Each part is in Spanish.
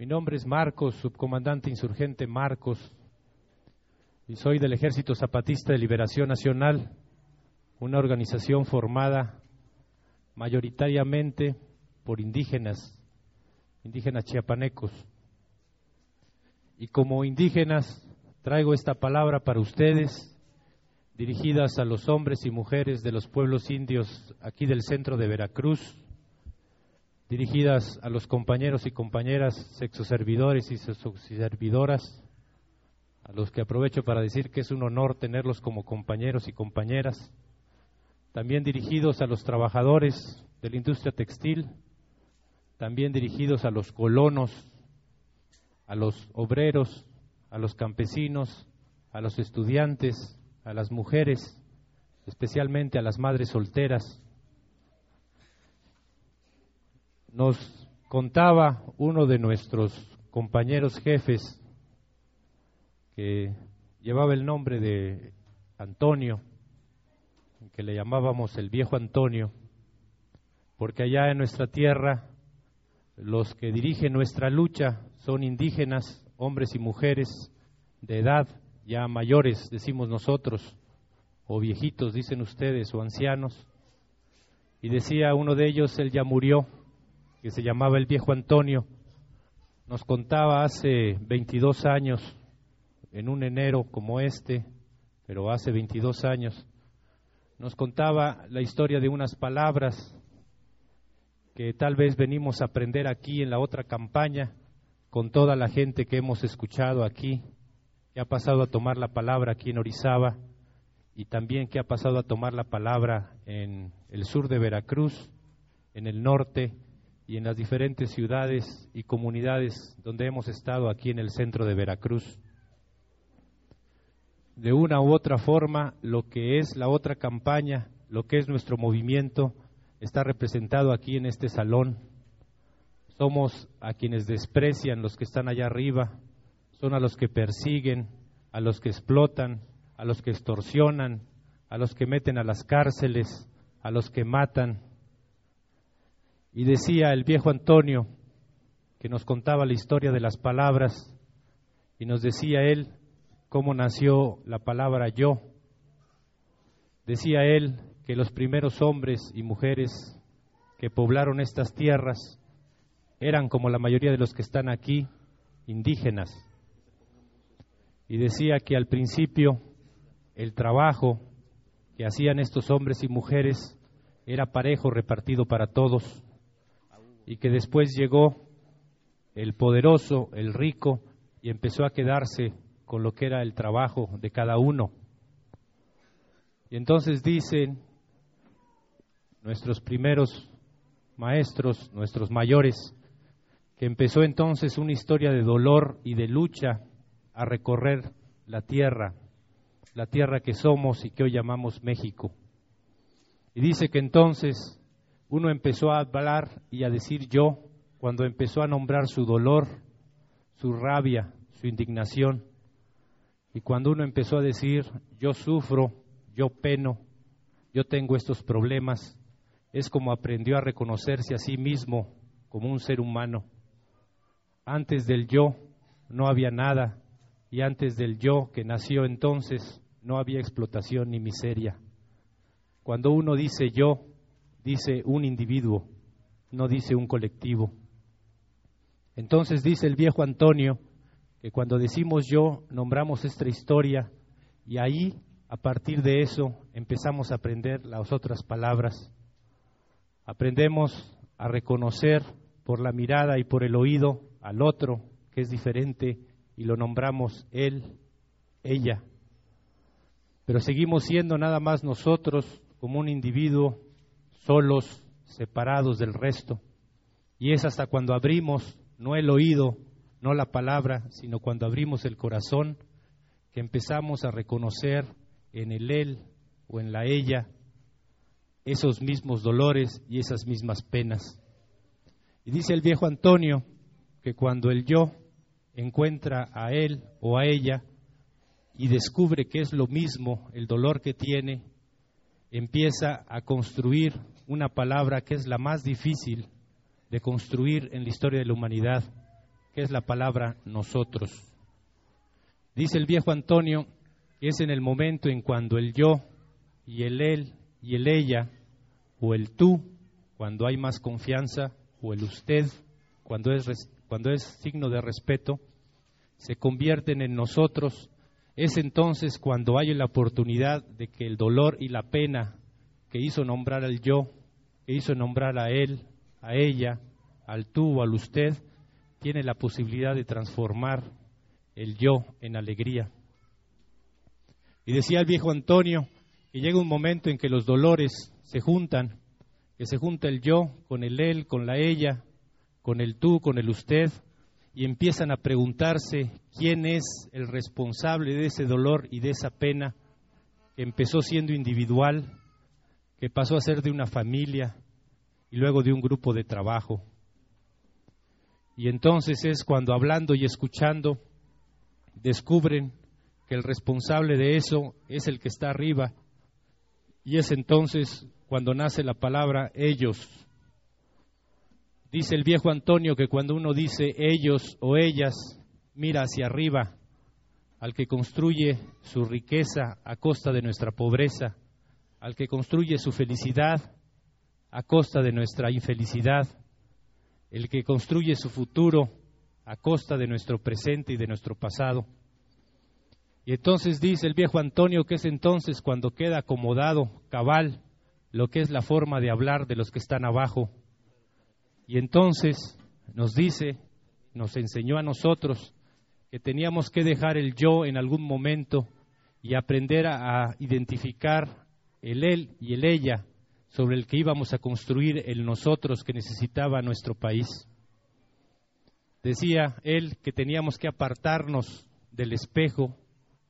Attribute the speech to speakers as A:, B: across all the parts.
A: Mi nombre es Marcos, subcomandante insurgente Marcos, y soy del Ejército Zapatista de Liberación Nacional, una organización formada mayoritariamente por indígenas, indígenas chiapanecos. Y como indígenas traigo esta palabra para ustedes, dirigidas a los hombres y mujeres de los pueblos indios aquí del centro de Veracruz, dirigidas a los compañeros y compañeras sexoservidores y sexoservidoras, a los que aprovecho para decir que es un honor tenerlos como compañeros y compañeras, también dirigidos a los trabajadores de la industria textil, también dirigidos a los colonos, a los obreros, a los campesinos, a los estudiantes, a las mujeres, especialmente a las madres solteras. Nos contaba uno de nuestros compañeros jefes que llevaba el nombre de Antonio, que le llamábamos el viejo Antonio, porque allá en nuestra tierra los que dirigen nuestra lucha son indígenas, hombres y mujeres de edad ya mayores, decimos nosotros, o viejitos, dicen ustedes, o ancianos. Y decía uno de ellos, él ya murió, que se llamaba el viejo Antonio, nos contaba hace 22 años, en un enero como este, pero hace 22 años, nos contaba la historia de unas palabras que tal vez venimos a aprender aquí en la otra campaña con toda la gente que hemos escuchado aquí, que ha pasado a tomar la palabra aquí en Orizaba y también que ha pasado a tomar la palabra en el sur de Veracruz, en el norte y en las diferentes ciudades y comunidades donde hemos estado aquí en el centro de Veracruz. De una u otra forma, lo que es la otra campaña, lo que es nuestro movimiento, está representado aquí en este salón. Somos a quienes desprecian los que están allá arriba, son a los que persiguen, a los que explotan, a los que extorsionan, a los que meten a las cárceles, a los que matan. Y decía el viejo Antonio, que nos contaba la historia de las palabras, y nos decía él cómo nació la palabra yo. Decía él que los primeros hombres y mujeres que poblaron estas tierras eran, como la mayoría de los que están aquí, indígenas. Y decía que al principio el trabajo que hacían estos hombres y mujeres era parejo repartido para todos y que después llegó el poderoso, el rico, y empezó a quedarse con lo que era el trabajo de cada uno. Y entonces dicen nuestros primeros maestros, nuestros mayores, que empezó entonces una historia de dolor y de lucha a recorrer la tierra, la tierra que somos y que hoy llamamos México. Y dice que entonces uno empezó a hablar y a decir yo cuando empezó a nombrar su dolor, su rabia, su indignación. Y cuando uno empezó a decir yo sufro, yo peno, yo tengo estos problemas, es como aprendió a reconocerse a sí mismo como un ser humano. Antes del yo no había nada y antes del yo que nació entonces no había explotación ni miseria. Cuando uno dice yo, dice un individuo, no dice un colectivo. Entonces dice el viejo Antonio que cuando decimos yo, nombramos esta historia y ahí, a partir de eso, empezamos a aprender las otras palabras Aprendemos a reconocer por la mirada y por el oído al otro que es diferente y lo nombramos él, ella. Pero seguimos siendo nada más nosotros como un individuo solos, separados del resto. Y es hasta cuando abrimos no el oído, no la palabra, sino cuando abrimos el corazón, que empezamos a reconocer en el él o en la ella esos mismos dolores y esas mismas penas. Y dice el viejo Antonio que cuando el yo encuentra a él o a ella y descubre que es lo mismo el dolor que tiene, empieza a construir una palabra que es la más difícil de construir en la historia de la humanidad, que es la palabra nosotros. Dice el viejo Antonio que es en el momento en cuando el yo y el él y el ella o el tú, cuando hay más confianza, o el usted, cuando es, cuando es signo de respeto, se convierten en nosotros, es entonces cuando hay la oportunidad de que el dolor y la pena que hizo nombrar al yo, que hizo nombrar a él, a ella, al tú o al usted, tiene la posibilidad de transformar el yo en alegría. Y decía el viejo Antonio que llega un momento en que los dolores se juntan, que se junta el yo con el él, con la ella, con el tú, con el usted, y empiezan a preguntarse quién es el responsable de ese dolor y de esa pena que empezó siendo individual, que pasó a ser de una familia y luego de un grupo de trabajo. Y entonces es cuando hablando y escuchando descubren que el responsable de eso es el que está arriba. Y es entonces cuando nace la palabra ellos. Dice el viejo Antonio que cuando uno dice ellos o ellas, mira hacia arriba al que construye su riqueza a costa de nuestra pobreza, al que construye su felicidad a costa de nuestra infelicidad, el que construye su futuro a costa de nuestro presente y de nuestro pasado. Y entonces dice el viejo Antonio que es entonces cuando queda acomodado, cabal, lo que es la forma de hablar de los que están abajo. Y entonces nos dice, nos enseñó a nosotros que teníamos que dejar el yo en algún momento y aprender a, identificar el él y el ella sobre el que íbamos a construir el nosotros que necesitaba nuestro país. Decía él que teníamos que apartarnos del espejo,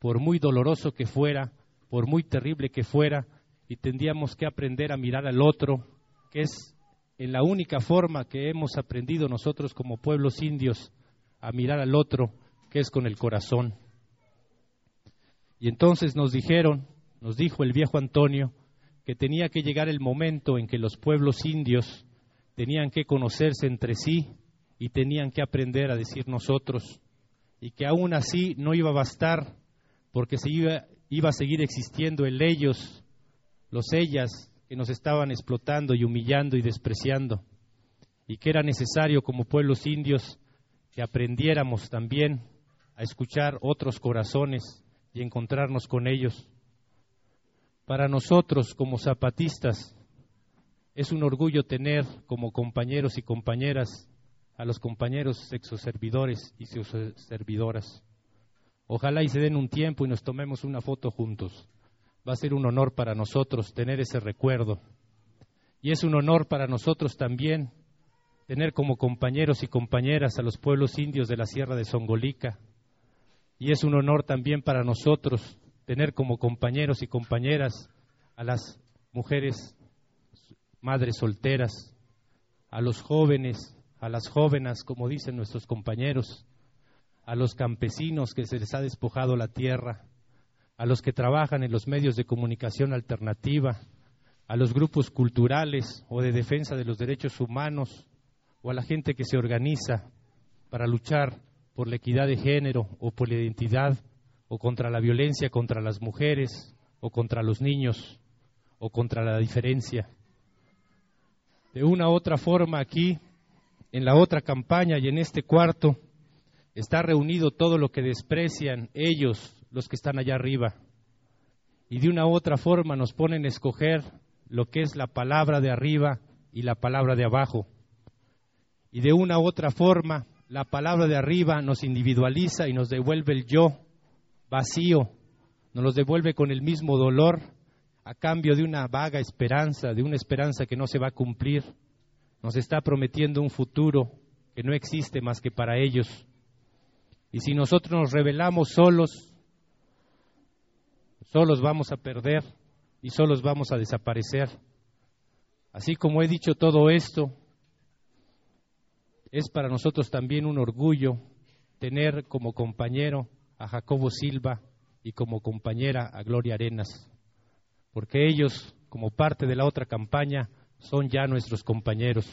A: por muy doloroso que fuera, por muy terrible que fuera, y tendríamos que aprender a mirar al otro, que es en la única forma que hemos aprendido nosotros como pueblos indios a mirar al otro, que es con el corazón. Y entonces nos dijeron, nos dijo el viejo Antonio, que tenía que llegar el momento en que los pueblos indios tenían que conocerse entre sí y tenían que aprender a decir nosotros, y que aún así no iba a bastar, porque se iba, iba a seguir existiendo el ellos los ellas que nos estaban explotando y humillando y despreciando, y que era necesario como pueblos indios que aprendiéramos también a escuchar otros corazones y encontrarnos con ellos. Para nosotros como zapatistas es un orgullo tener como compañeros y compañeras a los compañeros sexoservidores y servidoras. Ojalá y se den un tiempo y nos tomemos una foto juntos va a ser un honor para nosotros tener ese recuerdo. Y es un honor para nosotros también tener como compañeros y compañeras a los pueblos indios de la Sierra de Songolica. Y es un honor también para nosotros tener como compañeros y compañeras a las mujeres madres solteras, a los jóvenes, a las jóvenes, como dicen nuestros compañeros, a los campesinos que se les ha despojado la tierra, a los que trabajan en los medios de comunicación alternativa, a los grupos culturales o de defensa de los derechos humanos, o a la gente que se organiza para luchar por la equidad de género o por la identidad, o contra la violencia contra las mujeres, o contra los niños, o contra la diferencia. De una u otra forma aquí, en la otra campaña y en este cuarto, está reunido todo lo que desprecian ellos los que están allá arriba. Y de una u otra forma nos ponen a escoger lo que es la palabra de arriba y la palabra de abajo. Y de una u otra forma, la palabra de arriba nos individualiza y nos devuelve el yo vacío, nos los devuelve con el mismo dolor a cambio de una vaga esperanza, de una esperanza que no se va a cumplir. Nos está prometiendo un futuro que no existe más que para ellos. Y si nosotros nos rebelamos solos, solos vamos a perder y solos vamos a desaparecer. Así como he dicho todo esto, es para nosotros también un orgullo tener como compañero a Jacobo Silva y como compañera a Gloria Arenas, porque ellos, como parte de la otra campaña, son ya nuestros compañeros.